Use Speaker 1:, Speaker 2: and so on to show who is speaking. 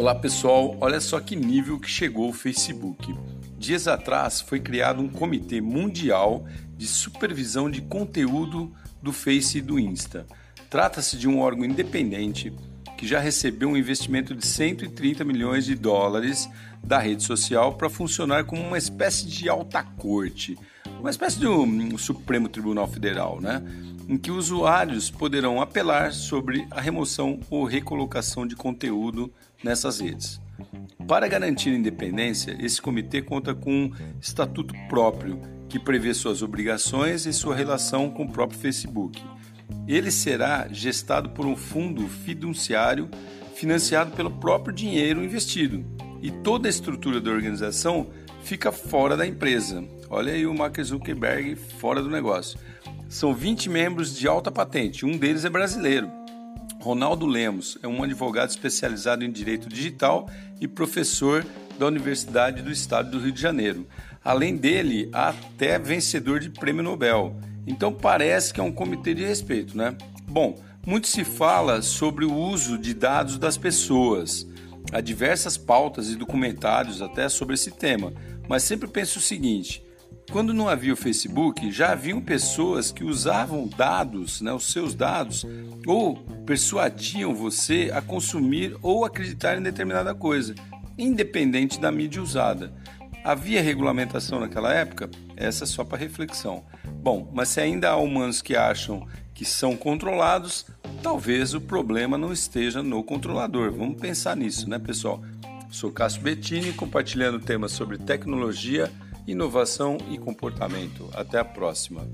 Speaker 1: Olá pessoal, olha só que nível que chegou o Facebook. Dias atrás foi criado um comitê mundial de supervisão de conteúdo do Face e do Insta. Trata-se de um órgão independente que já recebeu um investimento de 130 milhões de dólares da rede social para funcionar como uma espécie de alta corte, uma espécie de um Supremo Tribunal Federal, né? em que usuários poderão apelar sobre a remoção ou recolocação de conteúdo nessas redes. Para garantir a independência, esse comitê conta com um estatuto próprio que prevê suas obrigações e sua relação com o próprio Facebook. Ele será gestado por um fundo fiduciário financiado pelo próprio dinheiro investido, e toda a estrutura da organização fica fora da empresa. Olha aí o Mark Zuckerberg fora do negócio. São 20 membros de alta patente, um deles é brasileiro. Ronaldo Lemos é um advogado especializado em direito digital e professor da Universidade do Estado do Rio de Janeiro. Além dele, até vencedor de prêmio Nobel. Então parece que é um comitê de respeito, né? Bom, muito se fala sobre o uso de dados das pessoas. Há diversas pautas e documentários até sobre esse tema, mas sempre penso o seguinte: quando não havia o Facebook, já haviam pessoas que usavam dados, né, os seus dados, ou persuadiam você a consumir ou acreditar em determinada coisa, independente da mídia usada. Havia regulamentação naquela época? Essa é só para reflexão. Bom, mas se ainda há humanos que acham que são controlados, talvez o problema não esteja no controlador. Vamos pensar nisso, né, pessoal? Sou Cássio Bettini, compartilhando temas sobre tecnologia inovação e comportamento. Até a próxima!